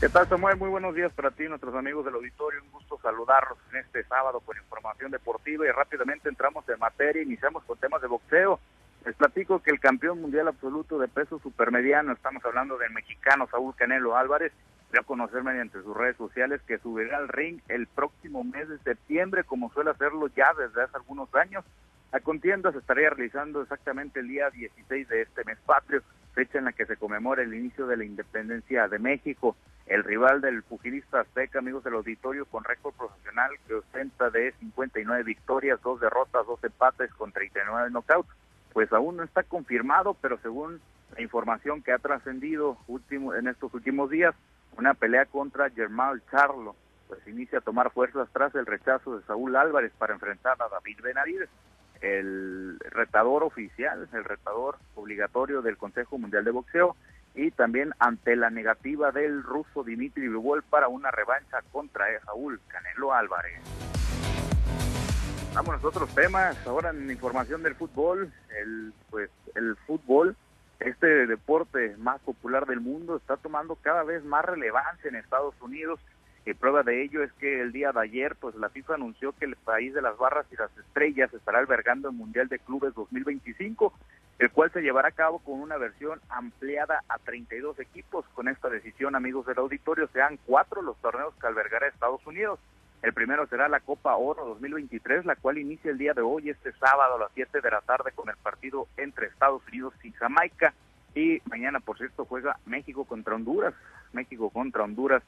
¿Qué tal, Samuel? Muy buenos días para ti, nuestros amigos del auditorio. Un gusto saludarlos en este sábado con información deportiva y rápidamente entramos en materia. Iniciamos con temas de boxeo. Les platico que el campeón mundial absoluto de peso supermediano, estamos hablando del mexicano Saúl Canelo Álvarez, dio a conocer mediante sus redes sociales que subirá al ring el próximo mes de septiembre, como suele hacerlo ya desde hace algunos años. La contienda se estaría realizando exactamente el día 16 de este mes patrio, fecha en la que se conmemora el inicio de la independencia de México el rival del pugilista azteca, amigos del auditorio, con récord profesional que ostenta de 59 victorias, dos derrotas, dos empates con 39 knockouts. Pues aún no está confirmado, pero según la información que ha trascendido último, en estos últimos días, una pelea contra Germán Charlo, pues inicia a tomar fuerzas tras el rechazo de Saúl Álvarez para enfrentar a David Benavides, el retador oficial, el retador obligatorio del Consejo Mundial de Boxeo, y también ante la negativa del ruso Dimitri Bivol para una revancha contra Saúl Canelo Álvarez. Vamos a otros temas, ahora en información del fútbol, el pues el fútbol, este deporte más popular del mundo está tomando cada vez más relevancia en Estados Unidos y prueba de ello es que el día de ayer pues la FIFA anunció que el país de las barras y las estrellas estará albergando el Mundial de Clubes 2025 el cual se llevará a cabo con una versión ampliada a 32 equipos. Con esta decisión, amigos del auditorio, sean cuatro los torneos que albergará Estados Unidos. El primero será la Copa Oro 2023, la cual inicia el día de hoy, este sábado a las 7 de la tarde, con el partido entre Estados Unidos y Jamaica. Y mañana, por cierto, juega México contra Honduras. México contra Honduras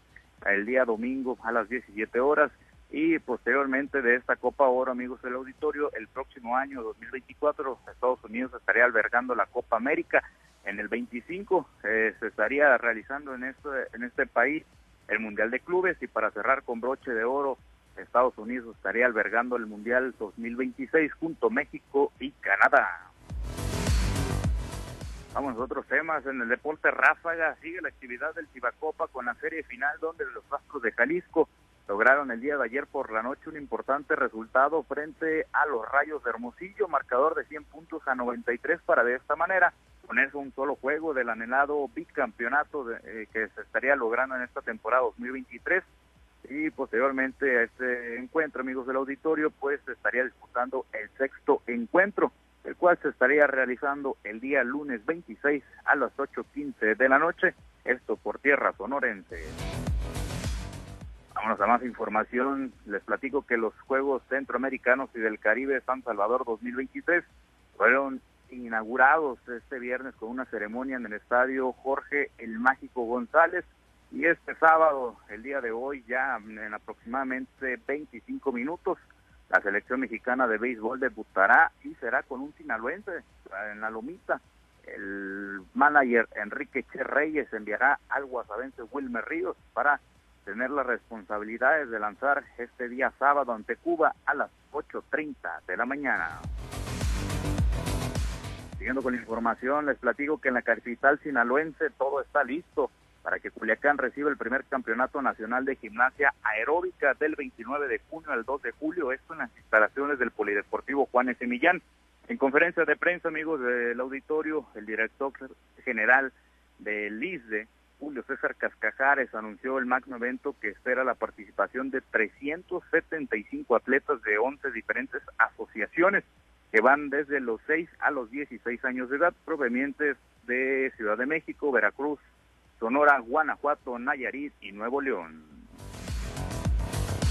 el día domingo a las 17 horas y posteriormente de esta Copa Oro, amigos del auditorio, el próximo año 2024 Estados Unidos estaría albergando la Copa América. En el 25 eh, se estaría realizando en este, en este país el Mundial de Clubes y para cerrar con broche de oro, Estados Unidos estaría albergando el Mundial 2026 junto a México y Canadá. Vamos a otros temas. En el deporte ráfaga sigue la actividad del Cibacopa con la serie final donde los Vascos de Jalisco lograron el día de ayer por la noche un importante resultado frente a los Rayos de Hermosillo, marcador de 100 puntos a 93 para de esta manera ponerse un solo juego del anhelado bicampeonato eh, que se estaría logrando en esta temporada 2023 y posteriormente a este encuentro, amigos del auditorio, pues se estaría disputando el sexto encuentro, el cual se estaría realizando el día lunes 26 a las 8.15 de la noche, esto por tierra sonorense. Vámonos a más información. Les platico que los Juegos Centroamericanos y del Caribe San Salvador 2023 fueron inaugurados este viernes con una ceremonia en el estadio Jorge el Mágico González. Y este sábado, el día de hoy, ya en aproximadamente 25 minutos, la selección mexicana de béisbol debutará y será con un sinaloense en la lomita. El manager Enrique Che Reyes enviará al guasavense Wilmer Ríos para tener las responsabilidades de lanzar este día sábado ante Cuba a las 8.30 de la mañana. Siguiendo con la información, les platico que en la capital sinaloense todo está listo para que Culiacán reciba el primer campeonato nacional de gimnasia aeróbica del 29 de junio al 2 de julio, esto en las instalaciones del Polideportivo Juan S. Millán. En conferencia de prensa, amigos del auditorio, el director general del ISDE, Julio César Cascajares anunció el magno evento que espera la participación de 375 atletas de 11 diferentes asociaciones que van desde los 6 a los 16 años de edad, provenientes de Ciudad de México, Veracruz, Sonora, Guanajuato, Nayarit y Nuevo León.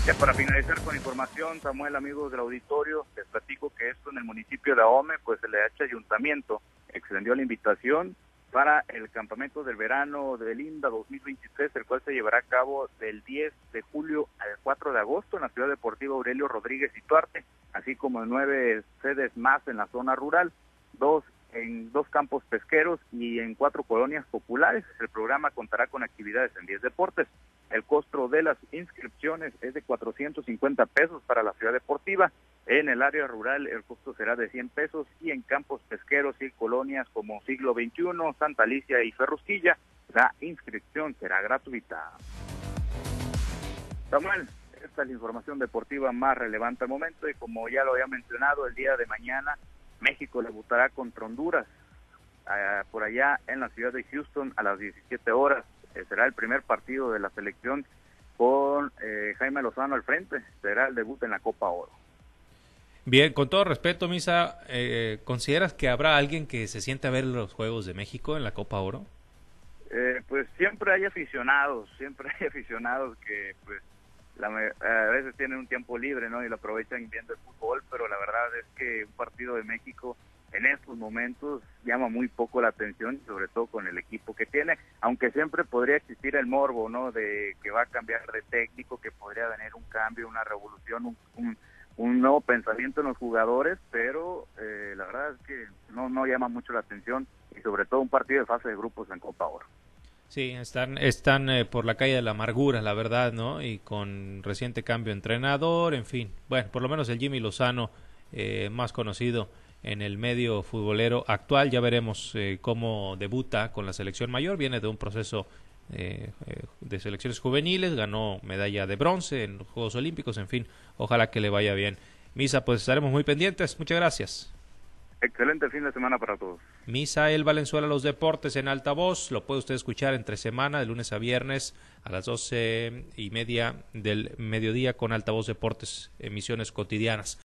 Ya para finalizar con información, Samuel, amigos del auditorio, les platico que esto en el municipio de Ahome, pues el EH Ayuntamiento extendió la invitación para el campamento del verano de Linda 2023, el cual se llevará a cabo del 10 de julio al 4 de agosto en la Ciudad Deportiva Aurelio Rodríguez y Tuarte, así como nueve sedes más en la zona rural, dos en dos campos pesqueros y en cuatro colonias populares. El programa contará con actividades en 10 deportes. El costo de las inscripciones es de 450 pesos para la ciudad deportiva. En el área rural el costo será de 100 pesos y en campos pesqueros y colonias como Siglo XXI, Santa Alicia y Ferrusquilla la inscripción será gratuita. Samuel, esta es la información deportiva más relevante al momento y como ya lo había mencionado, el día de mañana México debutará contra Honduras por allá en la ciudad de Houston a las 17 horas eh, será el primer partido de la selección con eh, Jaime Lozano al frente, será el debut en la Copa Oro. Bien, con todo respeto, Misa, eh, ¿consideras que habrá alguien que se siente a ver los Juegos de México en la Copa Oro? Eh, pues siempre hay aficionados, siempre hay aficionados que pues a veces tienen un tiempo libre, ¿no? Y lo aprovechan viendo el fútbol, pero la verdad es que un partido de México en estos momentos llama muy poco la atención, sobre todo con el equipo que tiene, aunque siempre podría existir el morbo, ¿no? De que va a cambiar de técnico, que podría venir un cambio, una revolución, un, un, nuevo pensamiento en los jugadores, pero eh, la verdad es que no, no llama mucho la atención y sobre todo un partido de fase de grupos en Copa Oro. Sí, están, están eh, por la calle de la amargura, la verdad, ¿no? Y con reciente cambio de entrenador, en fin. Bueno, por lo menos el Jimmy Lozano, eh, más conocido en el medio futbolero actual. Ya veremos eh, cómo debuta con la selección mayor. Viene de un proceso de selecciones juveniles, ganó medalla de bronce en los Juegos Olímpicos, en fin, ojalá que le vaya bien. Misa, pues estaremos muy pendientes. Muchas gracias. Excelente fin de semana para todos. Misael Valenzuela, los deportes en altavoz. Lo puede usted escuchar entre semana, de lunes a viernes, a las doce y media del mediodía con altavoz deportes, emisiones cotidianas.